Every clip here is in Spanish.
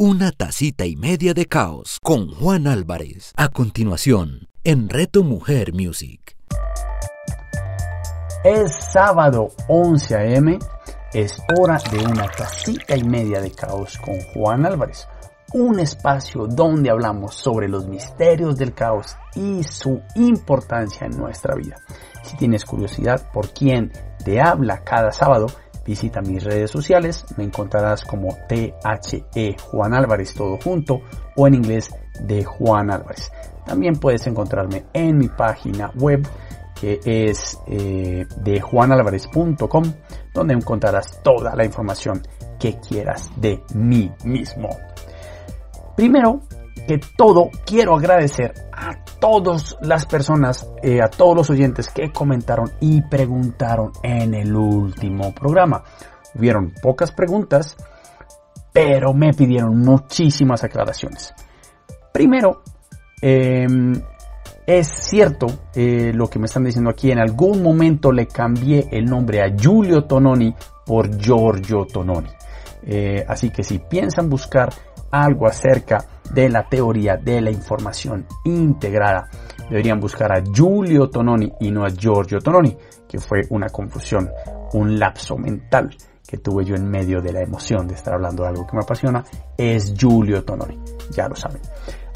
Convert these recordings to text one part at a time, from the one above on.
Una tacita y media de caos con Juan Álvarez. A continuación, en Reto Mujer Music. Es sábado 11 a.m. Es hora de una tacita y media de caos con Juan Álvarez. Un espacio donde hablamos sobre los misterios del caos y su importancia en nuestra vida. Si tienes curiosidad por quién te habla cada sábado, Visita mis redes sociales, me encontrarás como THE Juan Álvarez todo junto o en inglés de Juan Álvarez. También puedes encontrarme en mi página web que es eh, de juanalvarez.com donde encontrarás toda la información que quieras de mí mismo. Primero que todo, quiero agradecer a todas las personas, eh, a todos los oyentes que comentaron y preguntaron en el último programa. Hubieron pocas preguntas, pero me pidieron muchísimas aclaraciones. Primero, em, es cierto eh, lo que me están diciendo aquí. En algún momento le cambié el nombre a Giulio Tononi por Giorgio Tononi. Eh, así que si piensan buscar algo acerca de la teoría de la información integrada, deberían buscar a Giulio Tononi y no a Giorgio Tononi, que fue una confusión, un lapso mental que tuve yo en medio de la emoción de estar hablando de algo que me apasiona, es Giulio Tononi, ya lo saben.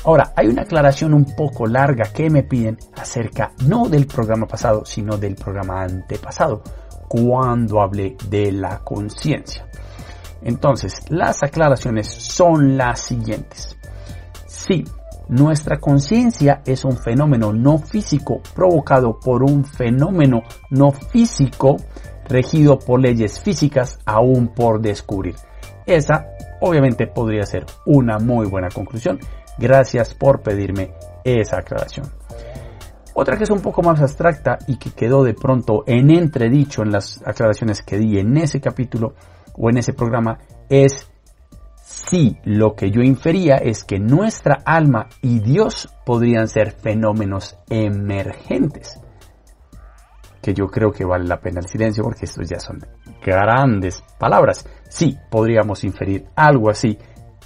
Ahora, hay una aclaración un poco larga que me piden acerca no del programa pasado, sino del programa antepasado, cuando hablé de la conciencia. Entonces, las aclaraciones son las siguientes. Sí, nuestra conciencia es un fenómeno no físico provocado por un fenómeno no físico regido por leyes físicas aún por descubrir. Esa obviamente podría ser una muy buena conclusión. Gracias por pedirme esa aclaración. Otra que es un poco más abstracta y que quedó de pronto en entredicho en las aclaraciones que di en ese capítulo o en ese programa es si lo que yo infería es que nuestra alma y Dios podrían ser fenómenos emergentes. Que yo creo que vale la pena el silencio porque estos ya son grandes palabras. Sí, podríamos inferir algo así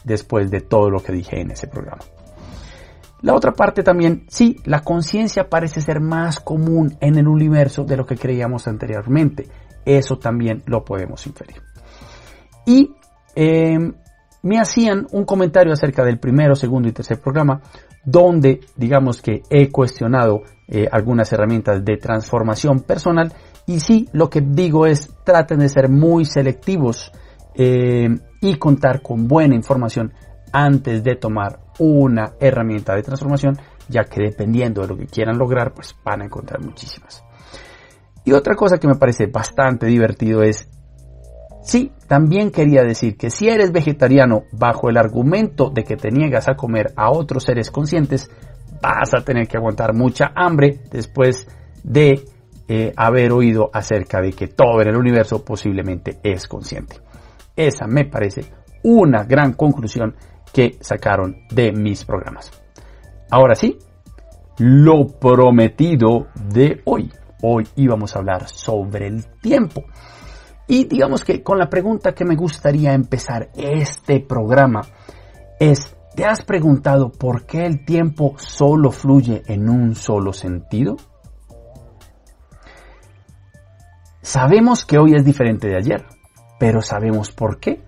después de todo lo que dije en ese programa. La otra parte también, sí, la conciencia parece ser más común en el universo de lo que creíamos anteriormente. Eso también lo podemos inferir. Y em, me hacían un comentario acerca del primero, segundo y tercer programa, donde digamos que he cuestionado eh, algunas herramientas de transformación personal y sí, lo que digo es traten de ser muy selectivos em, y contar con buena información antes de tomar una herramienta de transformación, ya que dependiendo de lo que quieran lograr, pues van a encontrar muchísimas. Y otra cosa que me parece bastante divertido es Sí, también quería decir que si eres vegetariano bajo el argumento de que te niegas a comer a otros seres conscientes, vas a tener que aguantar mucha hambre después de eh, haber oído acerca de que todo en el universo posiblemente es consciente. Esa me parece una gran conclusión que sacaron de mis programas. Ahora sí, lo prometido de hoy. Hoy íbamos a hablar sobre el tiempo. Y digamos que con la pregunta que me gustaría empezar este programa es, ¿te has preguntado por qué el tiempo solo fluye en un solo sentido? Sabemos que hoy es diferente de ayer, pero ¿sabemos por qué?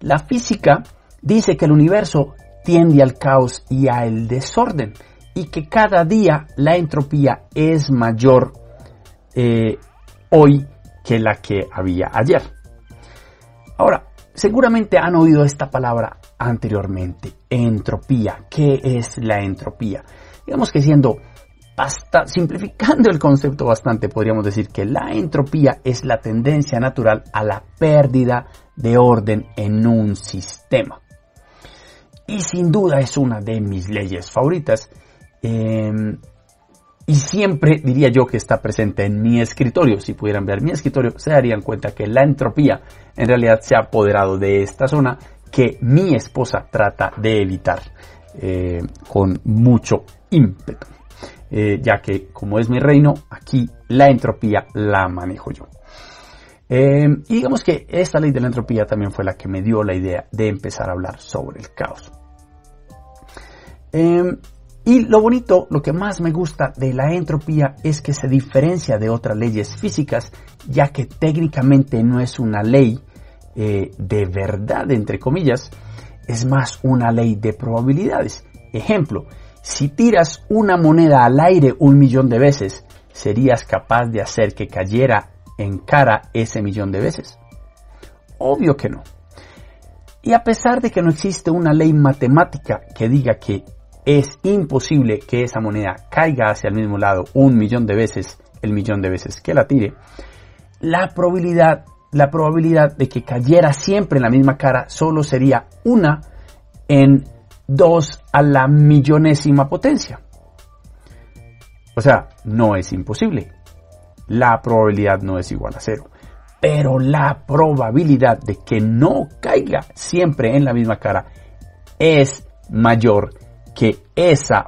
La física dice que el universo tiende al caos y al desorden y que cada día la entropía es mayor eh, hoy que la que había ayer. Ahora, seguramente han oído esta palabra anteriormente, entropía. ¿Qué es la entropía? Digamos que siendo hasta simplificando el concepto bastante, podríamos decir que la entropía es la tendencia natural a la pérdida de orden en un sistema. Y sin duda es una de mis leyes favoritas. Em, y siempre diría yo que está presente en mi escritorio. Si pudieran ver mi escritorio, se darían cuenta que la entropía en realidad se ha apoderado de esta zona que mi esposa trata de evitar eh, con mucho ímpetu. Eh, ya que como es mi reino, aquí la entropía la manejo yo. Eh, y digamos que esta ley de la entropía también fue la que me dio la idea de empezar a hablar sobre el caos. Y lo bonito, lo que más me gusta de la entropía es que se diferencia de otras leyes físicas, ya que técnicamente no es una ley eh, de verdad, entre comillas, es más una ley de probabilidades. Ejemplo, si tiras una moneda al aire un millón de veces, ¿serías capaz de hacer que cayera en cara ese millón de veces? Obvio que no. Y a pesar de que no existe una ley matemática que diga que es imposible que esa moneda caiga hacia el mismo lado un millón de veces, el millón de veces que la tire, la probabilidad, la probabilidad de que cayera siempre en la misma cara solo sería una en 2 a la millonésima potencia. O sea, no es imposible. La probabilidad no es igual a cero. Pero la probabilidad de que no caiga siempre en la misma cara es mayor que esa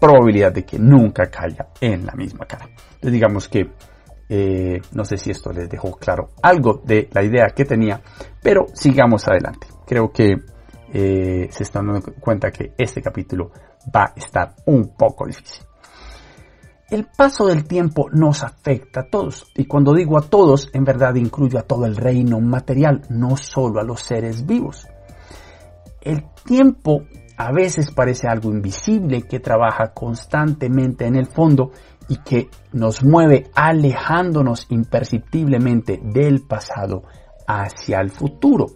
probabilidad de que nunca caiga en la misma cara. Entonces digamos que eh, no sé si esto les dejó claro algo de la idea que tenía, pero sigamos adelante. Creo que eh, se están dando cuenta que este capítulo va a estar un poco difícil. El paso del tiempo nos afecta a todos, y cuando digo a todos, en verdad incluyo a todo el reino material, no solo a los seres vivos. El tiempo a veces parece algo invisible que trabaja constantemente en el fondo y que nos mueve alejándonos imperceptiblemente del pasado hacia el futuro.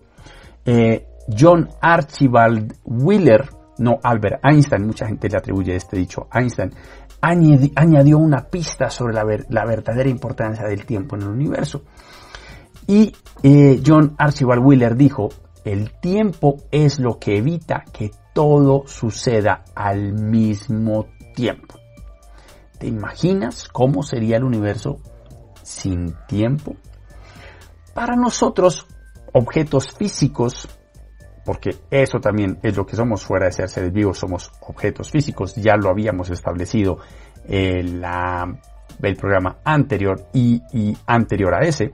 Eh, John Archibald Wheeler, no Albert Einstein, mucha gente le atribuye este dicho a Einstein, añadió una pista sobre la, verdadera importancia del tiempo en el universo. Y eh, John Archibald Wheeler dijo, el tiempo es lo que evita que todo suceda al mismo tiempo. ¿Te imaginas cómo sería el universo sin tiempo? Para nosotros, objetos físicos porque eso también es lo que somos fuera de ser seres vivos, somos objetos físicos, ya lo habíamos establecido en el programa anterior y, y anterior a ese.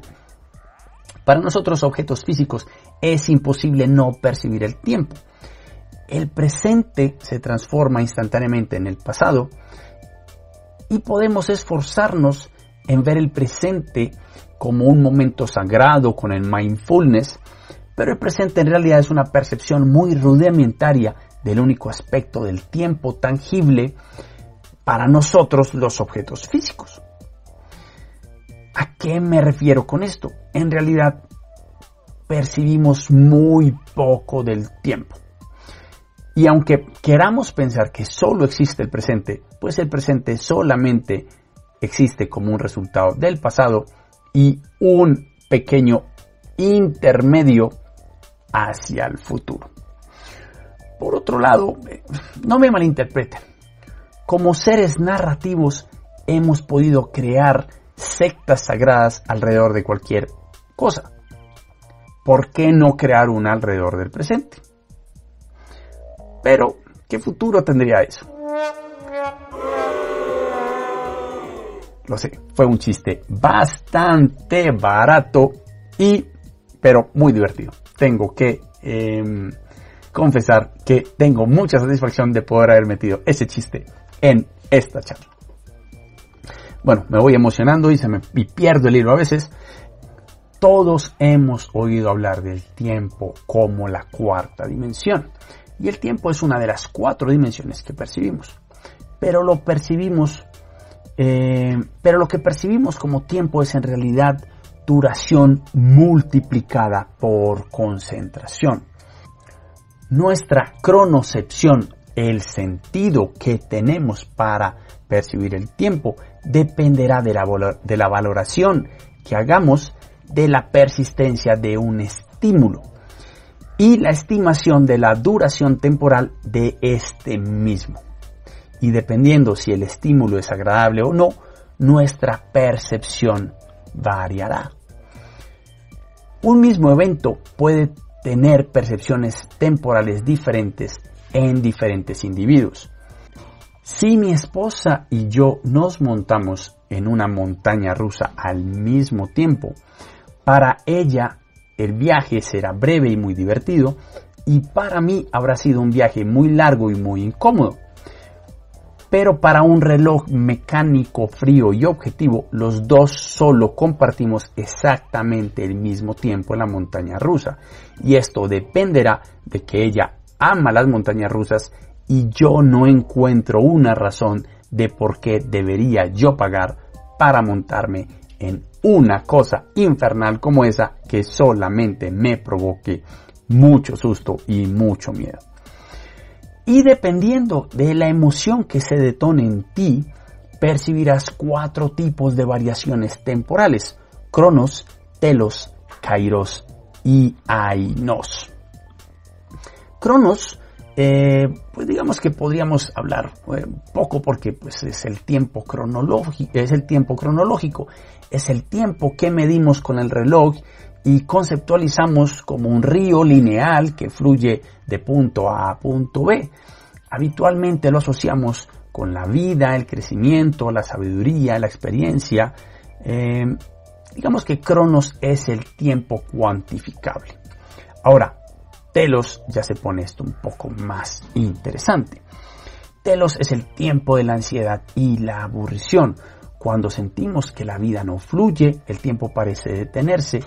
Para nosotros objetos físicos es imposible no percibir el tiempo. El presente se transforma instantáneamente en el pasado y podemos esforzarnos en ver el presente como un momento sagrado con el mindfulness pero el presente en realidad es una percepción muy rudimentaria del único aspecto del tiempo tangible para nosotros los objetos físicos. ¿A qué me refiero con esto? En realidad percibimos muy poco del tiempo. Y aunque queramos pensar que solo existe el presente, pues el presente solamente existe como un resultado del pasado y un pequeño intermedio hacia el futuro. Por otro lado, no me malinterpreten, como seres narrativos hemos podido crear sectas sagradas alrededor de cualquier cosa. ¿Por qué no crear una alrededor del presente? Pero, ¿qué futuro tendría eso? Lo sé, fue un chiste bastante barato y, pero muy divertido tengo que em, confesar que tengo mucha satisfacción de poder haber metido ese chiste en esta charla. Bueno, me voy emocionando y se me pierdo el hilo a veces. Todos hemos oído hablar del tiempo como la cuarta dimensión. Y el tiempo es una de las cuatro dimensiones que percibimos. Pero lo percibimos, eh, pero lo que percibimos como tiempo es en realidad duración multiplicada por concentración. Nuestra cronocepción, el sentido que tenemos para percibir el tiempo, dependerá de la, de la valoración que hagamos de la persistencia de un estímulo y la estimación de la duración temporal de este mismo. Y dependiendo si el estímulo es agradable o no, nuestra percepción variará. Un mismo evento puede tener percepciones temporales diferentes en diferentes individuos. Si mi esposa y yo nos montamos en una montaña rusa al mismo tiempo, Para ella el viaje será breve y muy divertido y para mí habrá sido un viaje muy largo y muy incómodo. Pero para un reloj mecánico frío y objetivo, los dos solo compartimos exactamente el mismo tiempo en la montaña rusa. Y esto dependerá de que ella ama las montañas rusas y yo no encuentro una razón de por qué debería yo pagar para montarme en una cosa infernal como esa que solamente me provoque mucho susto y mucho miedo. Y dependiendo de la emoción que se detone en ti, percibirás cuatro tipos de variaciones temporales, cronos, telos, kairos y ainos. Cronos, eh, pues digamos que podríamos hablar eh, poco porque pues es el tiempo cronológico, es el tiempo cronológico, es el tiempo que medimos con el reloj y conceptualizamos como un río lineal que fluye de punto A a punto B. Habitualmente lo asociamos con la vida, el crecimiento, la sabiduría, la experiencia. Eh, digamos que Cronos es el tiempo cuantificable. Ahora, Telos ya se pone esto un poco más interesante. Telos es el tiempo de la ansiedad y la aburrición. Cuando sentimos que la vida no fluye, el tiempo parece detenerse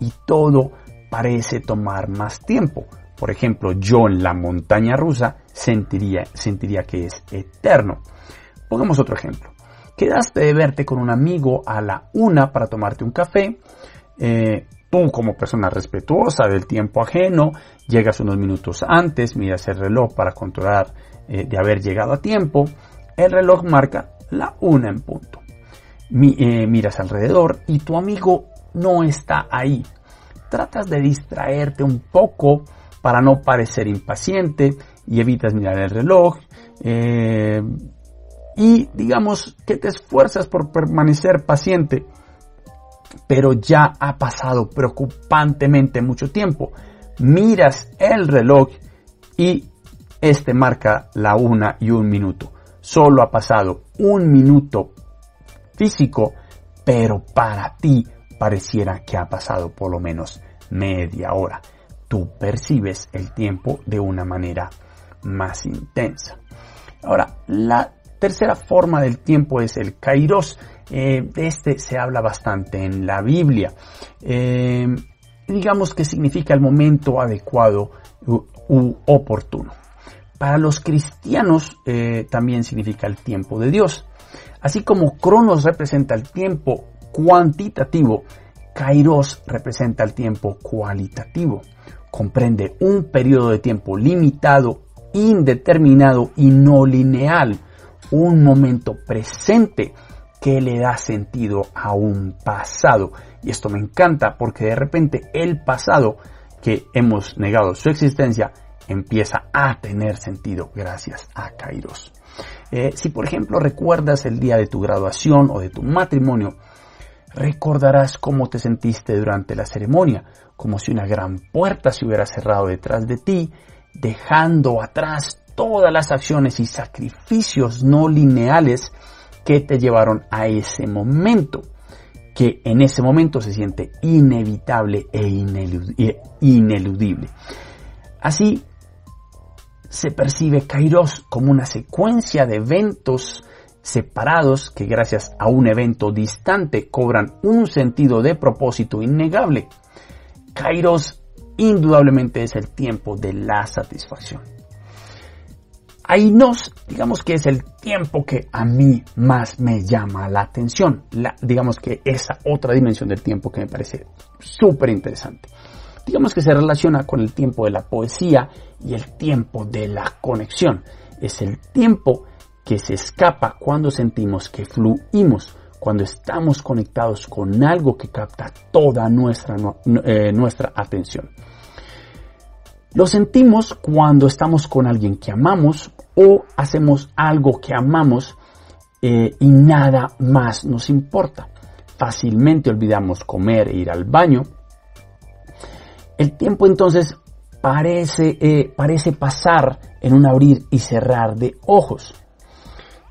y todo parece tomar más tiempo. Por ejemplo, yo en la montaña rusa sentiría, sentiría que es eterno. Pongamos otro ejemplo. Quedaste de verte con un amigo a la una para tomarte un café. Eh, tú como persona respetuosa del tiempo ajeno, llegas unos minutos antes, miras el reloj para controlar eh, de haber llegado a tiempo. El reloj marca la una en punto. Eh, miras alrededor y tu amigo no está ahí. Tratas de distraerte un poco para no parecer impaciente y evitas mirar el reloj. Eh, y digamos que te esfuerzas por permanecer paciente, pero ya ha pasado preocupantemente mucho tiempo. Miras el reloj y este marca la una y un minuto. Solo ha pasado un minuto físico, pero para ti pareciera que ha pasado por lo menos media hora. Tú percibes el tiempo de una manera más intensa. Ahora, la tercera forma del tiempo es el kairos. Eh, de este se habla bastante en la Biblia. Eh, digamos que significa el momento adecuado u, oportuno. Para los cristianos eh, también significa el tiempo de Dios. Así como Cronos representa el tiempo cuantitativo, Kairos representa el tiempo cualitativo. Comprende un periodo de tiempo limitado, indeterminado y no lineal. Un momento presente que le da sentido a un pasado. Y esto me encanta porque de repente el pasado que hemos negado su existencia empieza a tener sentido gracias a Kairos. Eh, si por ejemplo recuerdas el día de tu graduación o de tu matrimonio, recordarás cómo te sentiste durante la ceremonia, como si una gran puerta se hubiera cerrado detrás de ti, dejando atrás todas las acciones y sacrificios no lineales que te llevaron a ese momento, que en ese momento se siente inevitable e ineludible. Así, se percibe Kairos como una secuencia de eventos separados que gracias a un evento distante cobran un sentido de propósito innegable. Kairos indudablemente es el tiempo de la satisfacción. nos digamos que es el tiempo que a mí más me llama la atención. digamos que esa otra dimensión del tiempo que me parece súper interesante digamos que se relaciona con el tiempo de la poesía y el tiempo de la conexión. Es el tiempo que se escapa cuando sentimos que fluimos, cuando estamos conectados con algo que capta toda nuestra, eh, nuestra atención. Lo sentimos cuando estamos con alguien que amamos o hacemos algo que amamos eh, y nada más nos importa. Fácilmente olvidamos comer e ir al baño el tiempo entonces parece, eh, parece pasar en un abrir y cerrar de ojos.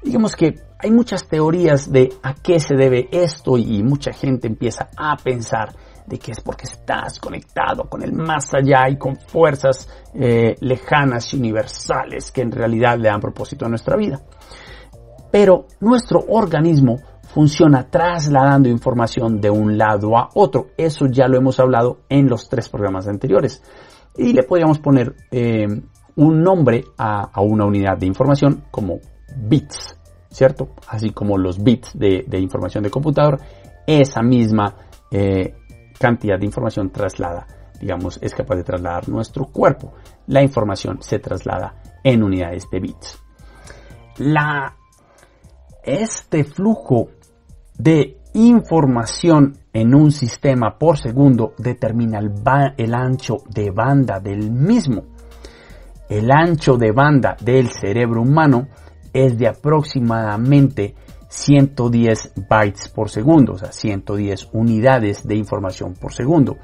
Digamos que hay muchas teorías de a qué se debe esto y mucha gente empieza a pensar de que es porque estás conectado con el más allá y con fuerzas eh, lejanas y universales que en realidad le dan propósito a nuestra vida. Pero nuestro organismo funciona trasladando información de un lado a otro. Eso ya lo hemos hablado en los tres programas anteriores. Y le podríamos poner eh, un nombre a, una unidad de información como bits, ¿cierto? Así como los bits de, información de computador, esa misma eh, cantidad de información traslada, digamos, es capaz de trasladar nuestro cuerpo. La información se traslada en unidades de bits. La, este flujo de información en un sistema por segundo determina el, ancho de banda del mismo. El ancho de banda del cerebro humano es de aproximadamente 110 bytes por segundo, o sea, 110 unidades de información por segundo.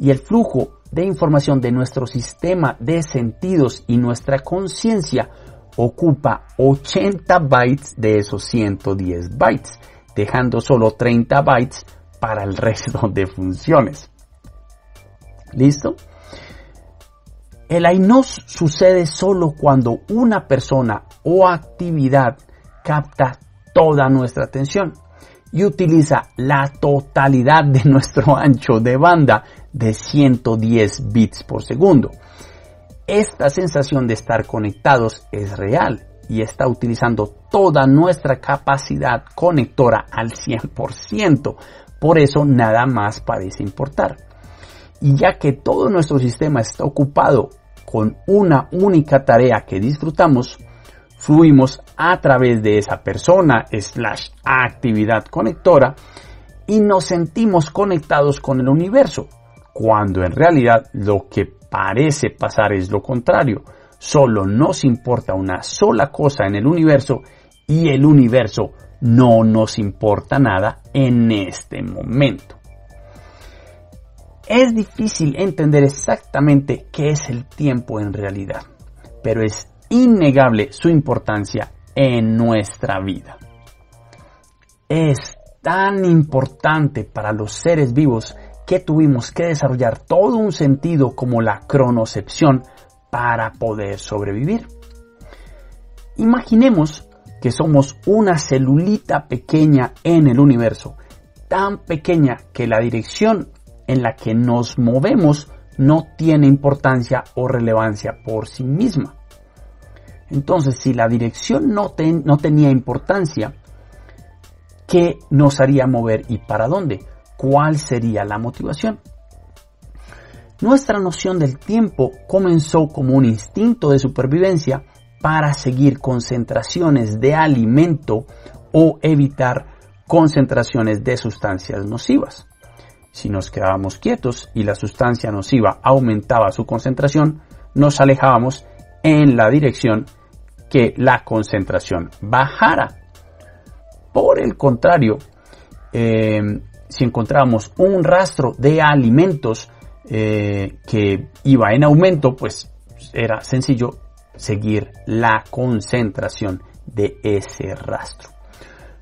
Y el flujo de información de nuestro sistema de sentidos y nuestra conciencia ocupa 80 bytes de esos 110 bytes, dejando solo 30 bytes para el resto de funciones. ¿Listo? El AINOS sucede solo cuando una persona o actividad capta toda nuestra atención y utiliza la totalidad de nuestro ancho de banda de 110 bits por segundo. Esta sensación de estar conectados es real y está utilizando toda nuestra capacidad conectora al 100%. Por eso nada más parece importar. Y ya que todo nuestro sistema está ocupado con una única tarea que disfrutamos, fluimos a través de esa persona slash actividad conectora y nos sentimos conectados con el universo, cuando en realidad lo que parece pasar es lo contrario. Solo nos importa una sola cosa en el universo y el universo no nos importa nada en este momento. Es difícil entender exactamente qué es el tiempo en realidad, pero es innegable su importancia en nuestra vida. Es tan importante para los seres vivos que tuvimos que desarrollar todo un sentido como la cronocepción para poder sobrevivir. Imaginemos que somos una celulita pequeña en el universo, tan pequeña que la dirección en la que nos movemos no tiene importancia o relevancia por sí misma. Entonces, si la dirección no, tenía importancia, ¿qué nos haría mover y para dónde? ¿Cuál sería la motivación? Nuestra noción del tiempo comenzó como un instinto de supervivencia para seguir concentraciones de alimento o evitar concentraciones de sustancias nocivas. Si nos quedábamos quietos y la sustancia nociva aumentaba su concentración, nos alejábamos en la dirección que la concentración bajara. Por el contrario, eh, si encontrábamos un rastro de alimentos eh, que iba en aumento, pues era sencillo seguir la concentración de ese rastro.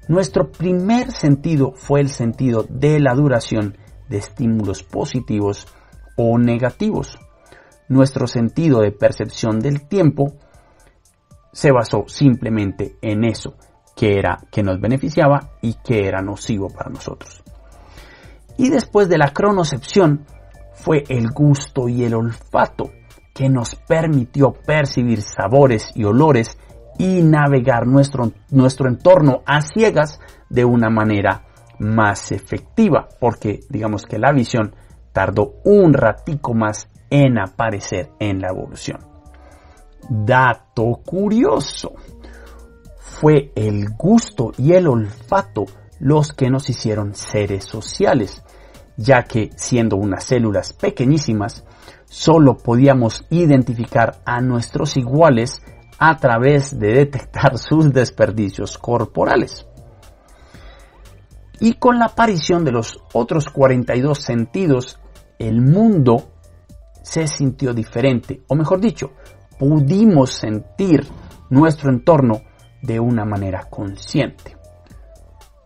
Nuestro primer sentido fue el sentido de la duración de estímulos positivos o negativos. Nuestro sentido de percepción del tiempo se basó simplemente en eso, que era que nos beneficiaba y que era nocivo para nosotros. Y después de la cronocepción fue el gusto y el olfato que nos permitió percibir sabores y olores y navegar nuestro, nuestro entorno a ciegas de una manera más efectiva, porque digamos que la visión tardó un ratico más en aparecer en la evolución. Dato curioso. Fue el gusto y el olfato los que nos hicieron seres sociales, ya que siendo unas células pequeñísimas, solo podíamos identificar a nuestros iguales a través de detectar sus desperdicios corporales. Y con la aparición de los otros 42 sentidos, el mundo se sintió diferente, o mejor dicho, pudimos sentir nuestro entorno de una manera consciente.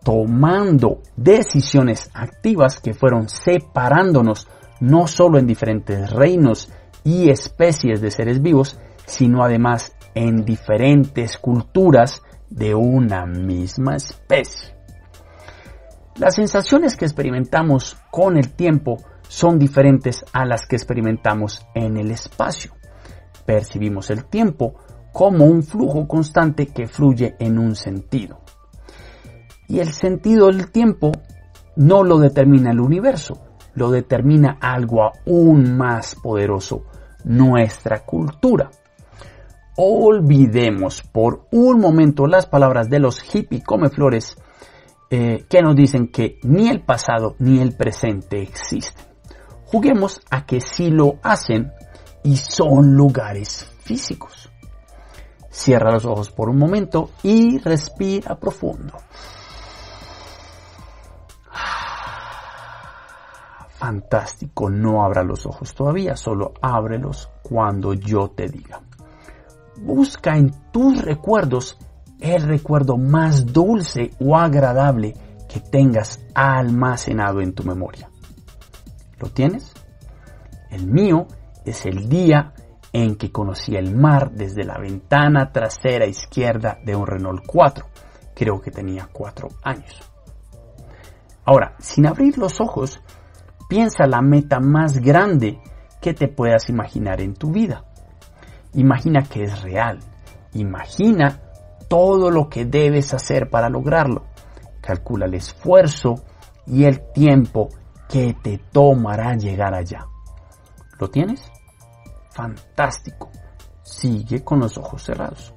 Tomando decisiones activas que fueron separándonos no solo en diferentes reinos y especies de seres vivos, sino además en diferentes culturas de una misma especie. Las sensaciones que experimentamos con el tiempo son diferentes a las que experimentamos en el espacio. Percibimos el tiempo como un flujo constante que fluye en un sentido. Y el sentido del tiempo no lo determina el universo, lo determina algo aún más poderoso, nuestra cultura. Olvidemos por un momento las palabras de los hippie come flores eh, que nos dicen que ni el pasado ni el presente existen. Juguemos a que sí lo hacen y son lugares físicos. Cierra los ojos por un momento y respira profundo. Fantástico, no abra los ojos todavía, solo ábrelos cuando yo te diga. Busca en tus recuerdos el recuerdo más dulce o agradable que tengas almacenado en tu memoria. ¿Lo tienes? El mío es el día en que conocí el mar desde la ventana trasera izquierda de un Renault 4. Creo que tenía 4 años. Ahora, sin abrir los ojos, Piensa la meta más grande que te puedas imaginar en tu vida. Imagina que es real. Imagina todo lo que debes hacer para lograrlo. Calcula el esfuerzo y el tiempo que te tomará llegar allá. ¿Lo tienes? Fantástico. Sigue con los ojos cerrados.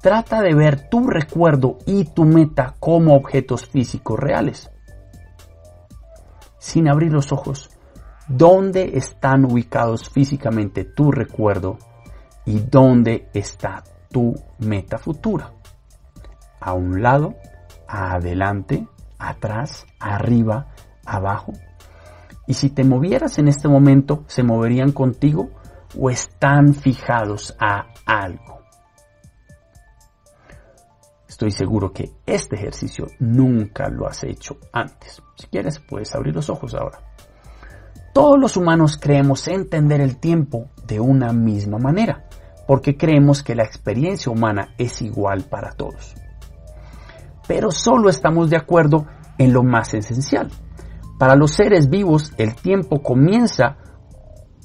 Trata de ver tu recuerdo y tu meta como objetos físicos reales sin abrir los ojos, dónde están ubicados físicamente tu recuerdo y dónde está tu meta futura. A un lado, adelante, atrás, arriba, abajo. Y si te movieras en este momento, ¿se moverían contigo o están fijados a algo? Estoy seguro que este ejercicio nunca lo has hecho antes. Si quieres, puedes abrir los ojos ahora. Todos los humanos creemos entender el tiempo de una misma manera, porque creemos que la experiencia humana es igual para todos. Pero solo estamos de acuerdo en lo más esencial. Para los seres vivos el tiempo comienza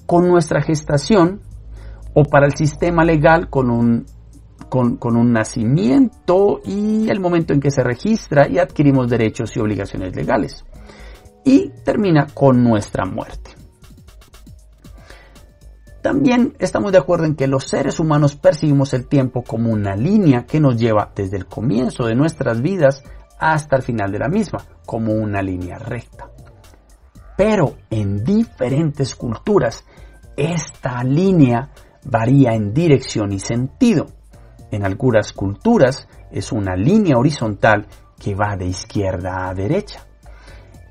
con nuestra gestación o para el sistema legal con un con, un nacimiento y el momento en que se registra y adquirimos derechos y obligaciones legales. Y termina con nuestra muerte. También estamos de acuerdo en que los seres humanos percibimos el tiempo como una línea que nos lleva desde el comienzo de nuestras vidas hasta el final de la misma, como una línea recta. Pero en diferentes culturas, esta línea varía en dirección y sentido. En algunas culturas es una línea horizontal que va de izquierda a derecha.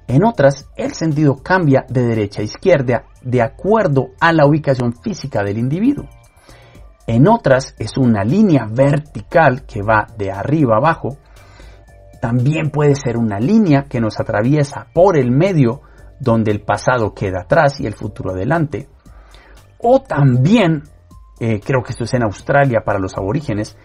En otras, el sentido cambia de derecha a izquierda de acuerdo a la ubicación física del individuo. En otras, es una línea vertical que va de arriba abajo. También puede ser una línea que nos atraviesa por el medio, donde el pasado queda atrás y el futuro adelante. O también eh, creo que esto es en Australia para los aborígenes,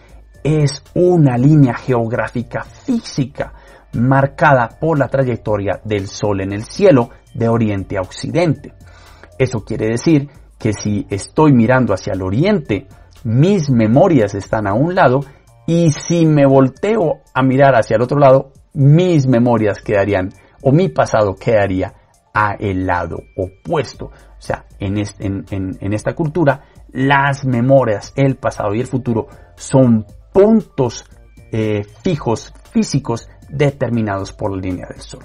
es una línea geográfica física marcada por la trayectoria del Sol en el cielo de oriente a occidente. Eso quiere decir que si estoy mirando hacia el oriente, mis memorias están a un lado y si me volteo a mirar hacia el otro lado, mis memorias quedarían o mi pasado quedaría a el lado opuesto. O sea, en, en esta cultura las memorias, el pasado y el futuro son puntos eh, fijos, físicos, determinados por la línea del Sol.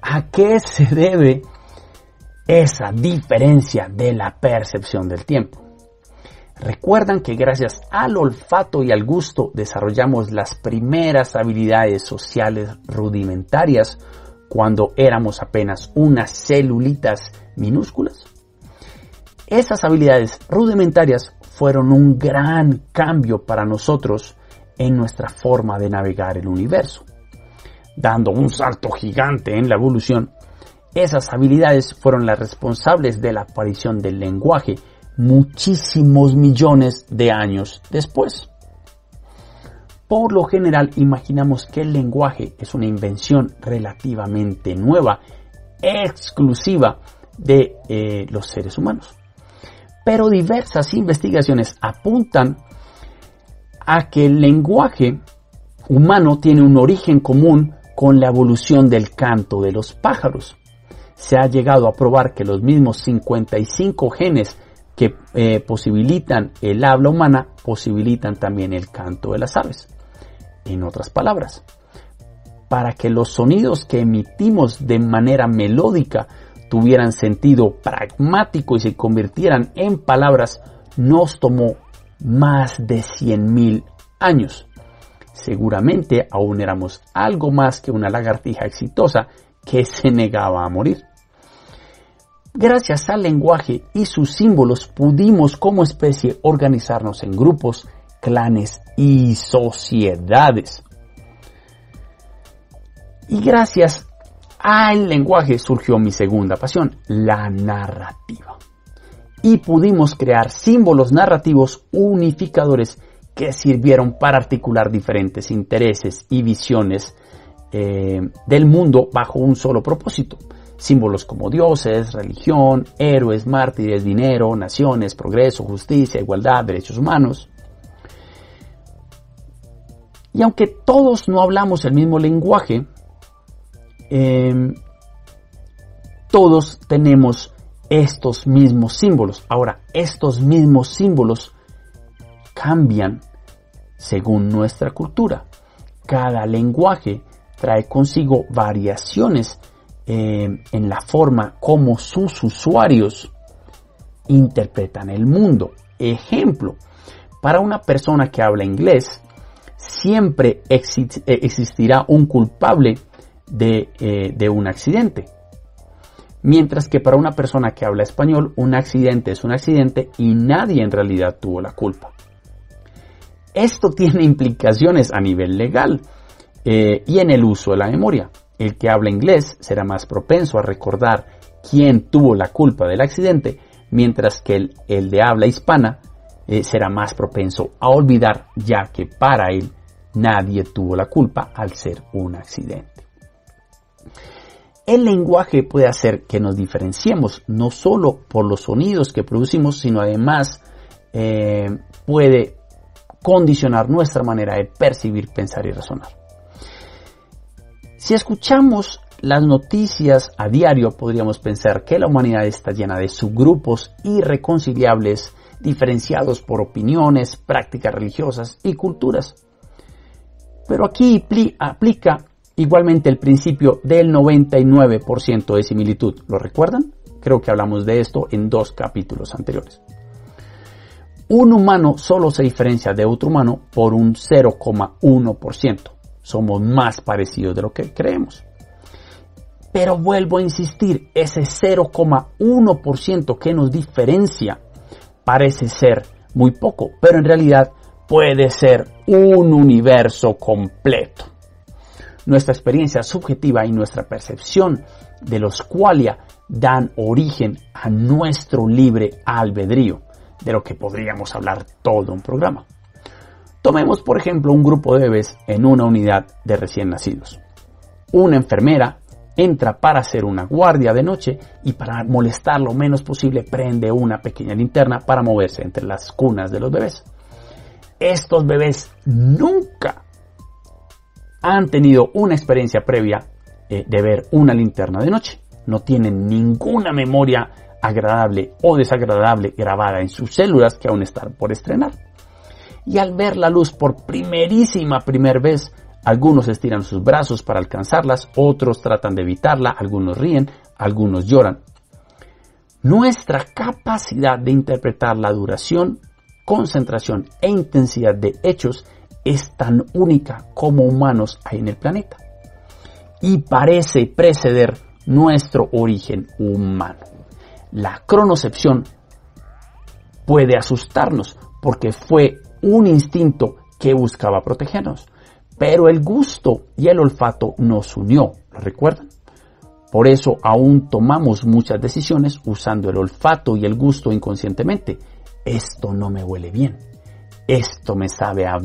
¿A qué se debe esa diferencia de la percepción del tiempo? Recuerdan que gracias al olfato y al gusto desarrollamos las primeras habilidades sociales rudimentarias cuando éramos apenas unas celulitas minúsculas. Esas habilidades rudimentarias fueron un gran cambio para nosotros en nuestra forma de navegar el universo. dando un salto gigante en la evolución, esas habilidades fueron las responsables de la aparición del lenguaje muchísimos millones de años después. Por lo general imaginamos que el lenguaje es una invención relativamente nueva, exclusiva de eh, los seres humanos. Pero diversas investigaciones apuntan a que el lenguaje humano tiene un origen común con la evolución del canto de los pájaros. Se ha llegado a probar que los mismos 55 genes que eh, posibilitan el habla humana posibilitan también el canto de las aves. En otras palabras, para que los sonidos que emitimos de manera melódica tuvieran sentido pragmático y se convirtieran en palabras, nos tomó más de 100.000 años. Seguramente aún éramos algo más que una lagartija exitosa que se negaba a morir. Gracias al lenguaje y sus símbolos pudimos como especie organizarnos en grupos, clanes y sociedades. Y gracias al lenguaje surgió mi segunda pasión, la narrativa y pudimos crear símbolos narrativos unificadores que sirvieron para articular diferentes intereses y visiones eh, del mundo bajo un solo propósito. Símbolos como dioses, religión, héroes, mártires, dinero, naciones, progreso, justicia, igualdad, derechos humanos. Y aunque todos no hablamos el mismo lenguaje, eh, todos tenemos estos mismos símbolos. Ahora, estos mismos símbolos cambian según nuestra cultura. Cada lenguaje trae consigo variaciones eh, en la forma como sus usuarios interpretan el mundo. Ejemplo, para una persona que habla inglés, siempre existirá un culpable de, eh, de un accidente. Mientras que para una persona que habla español, un accidente es un accidente y nadie en realidad tuvo la culpa. Esto tiene implicaciones a nivel legal eh, y en el uso de la memoria. El que habla inglés será más propenso a recordar quién tuvo la culpa del accidente, mientras que el, de habla hispana eh, será más propenso a olvidar, ya que para él nadie tuvo la culpa al ser un accidente. El lenguaje puede hacer que nos diferenciemos no solo por los sonidos que producimos, sino además eh, puede condicionar nuestra manera de percibir, pensar y razonar. Si escuchamos las noticias a diario, podríamos pensar que la humanidad está llena de subgrupos irreconciliables, diferenciados por opiniones, prácticas religiosas y culturas. Pero aquí aplica Igualmente el principio del 99% de similitud, ¿lo recuerdan? Creo que hablamos de esto en dos capítulos anteriores. Un humano solo se diferencia de otro humano por un 0,1%. Somos más parecidos de lo que creemos. Pero vuelvo a insistir, ese 0,1% que nos diferencia parece ser muy poco, pero en realidad puede ser un universo completo nuestra experiencia subjetiva y nuestra percepción de los qualia dan origen a nuestro libre albedrío, de lo que podríamos hablar todo un programa. Tomemos por ejemplo un grupo de bebés en una unidad de recién nacidos. Una enfermera entra para hacer una guardia de noche y para molestar lo menos posible prende una pequeña linterna para moverse entre las cunas de los bebés. Estos bebés nunca han tenido una experiencia previa eh, de ver una linterna de noche. No tienen ninguna memoria agradable o desagradable grabada en sus células que aún están por estrenar. Y al ver la luz por primerísima primer vez, algunos estiran sus brazos para alcanzarlas, otros tratan de evitarla, algunos ríen, algunos lloran. Nuestra capacidad de interpretar la duración, concentración e intensidad de hechos es tan única como humanos hay en el planeta y parece preceder nuestro origen humano. La cronocepción puede asustarnos porque fue un instinto que buscaba protegernos, pero el gusto y el olfato nos unió, ¿lo recuerdan? Por eso aún tomamos muchas decisiones usando el olfato y el gusto inconscientemente. Esto no me huele bien. Esto me sabe a...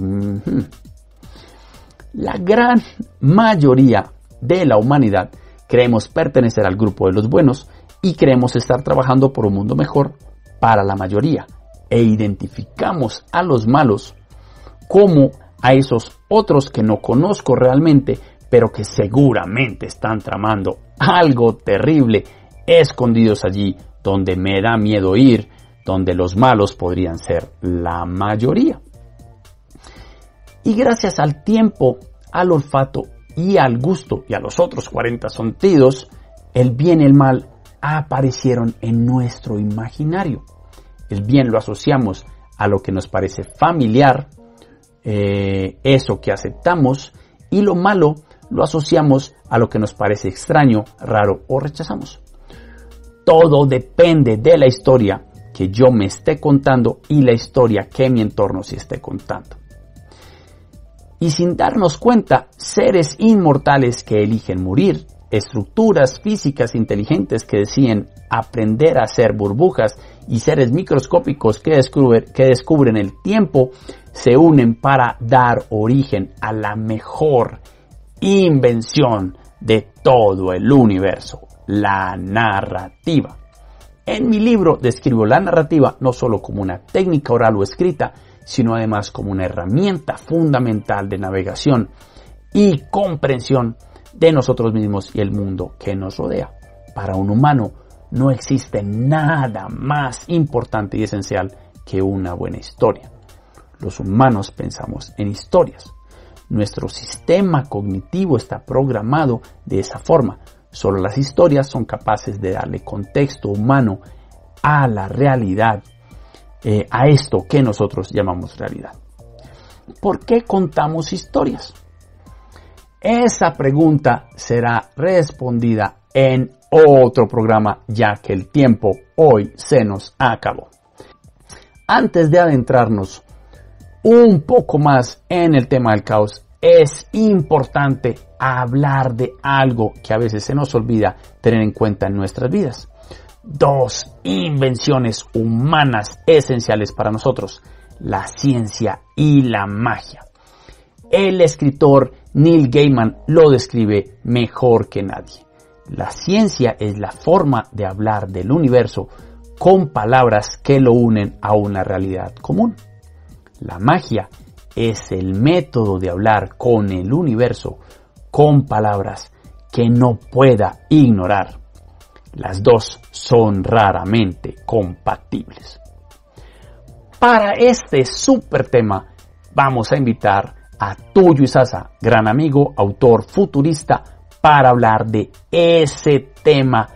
La gran mayoría de la humanidad creemos pertenecer al grupo de los buenos y creemos estar trabajando por un mundo mejor para la mayoría. E identificamos a los malos como a esos otros que no conozco realmente, pero que seguramente están tramando algo terrible escondidos allí donde me da miedo ir, donde los malos podrían ser la mayoría. Y gracias al tiempo, al olfato y al gusto y a los otros 40 sentidos, el bien y el mal aparecieron en nuestro imaginario. El bien lo asociamos a lo que nos parece familiar, eh, eso que aceptamos, y lo malo lo asociamos a lo que nos parece extraño, raro o rechazamos. Todo depende de la historia que yo me esté contando y la historia que mi entorno se esté contando. Y sin darnos cuenta, seres inmortales que eligen morir, estructuras físicas inteligentes que deciden aprender a hacer burbujas y seres microscópicos que, que descubren el tiempo, se unen para dar origen a la mejor invención de todo el universo, la narrativa. En mi libro describo la narrativa no solo como una técnica oral o escrita, sino además como una herramienta fundamental de navegación y comprensión de nosotros mismos y el mundo que nos rodea. Para un humano no existe nada más importante y esencial que una buena historia. Los humanos pensamos en historias. Nuestro sistema cognitivo está programado de esa forma. Solo las historias son capaces de darle contexto humano a la realidad, eh, a esto que nosotros llamamos realidad. ¿Por qué contamos historias? Esa pregunta será respondida en otro programa ya que el tiempo hoy se nos acabó. Antes de adentrarnos un poco más en el tema del caos, es importante hablar de algo que a veces se nos olvida tener en cuenta en nuestras vidas. Dos invenciones humanas esenciales para nosotros, la ciencia y la magia. El escritor Neil Gaiman lo describe mejor que nadie. La ciencia es la forma de hablar del universo con palabras que lo unen a una realidad común. La magia el método de hablar con el universo con palabras que no pueda ignorar. Las dos son raramente compatibles. Para este super tema vamos a invitar a Tuyo Isasa, gran amigo, autor futurista, para hablar de ese tema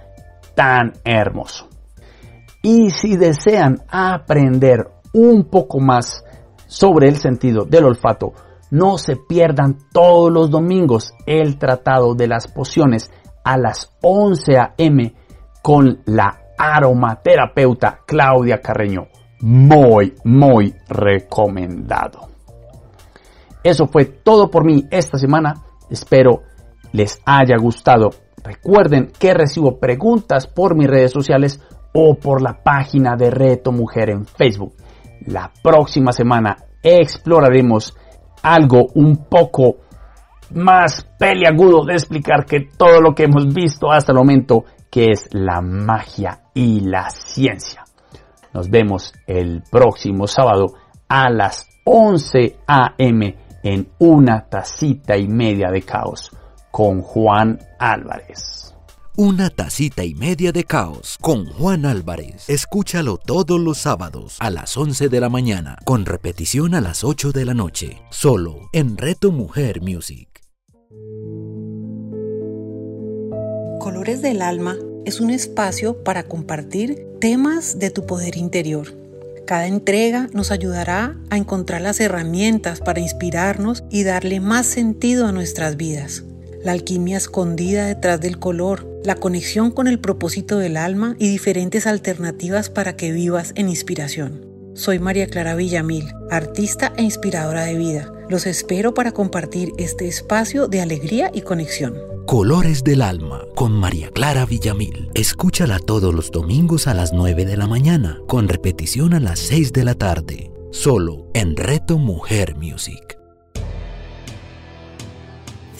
tan hermoso. Y si desean aprender un poco más sobre el sentido del olfato, no se pierdan todos los domingos el tratado de las pociones a las 11 a.m. con la aromaterapeuta Claudia Carreño. Muy, muy recomendado. Eso fue todo por mí esta semana. Espero les haya gustado. Recuerden que recibo preguntas por mis redes sociales o por la página de Reto Mujer en Facebook. La próxima semana exploraremos algo un poco más peliagudo de explicar que todo lo que hemos visto hasta el momento, que es la magia y la ciencia. Nos vemos el próximo sábado a las 11 a.m. en una tacita y media de caos con Juan Álvarez. Una tacita y media de caos con Juan Álvarez. Escúchalo todos los sábados a las 11 de la mañana, con repetición a las 8 de la noche, solo en Reto Mujer Music. Colores del Alma es un espacio para compartir temas de tu poder interior. Cada entrega nos ayudará a encontrar las herramientas para inspirarnos y darle más sentido a nuestras vidas la alquimia escondida detrás del color, la conexión con el propósito del alma y diferentes alternativas para que vivas en inspiración. Soy María Clara Villamil, artista e inspiradora de vida. Los espero para compartir este espacio de alegría y conexión. Colores del Alma con María Clara Villamil. Escúchala todos los domingos a las 9 de la mañana, con repetición a las 6 de la tarde, solo en Reto Mujer Music.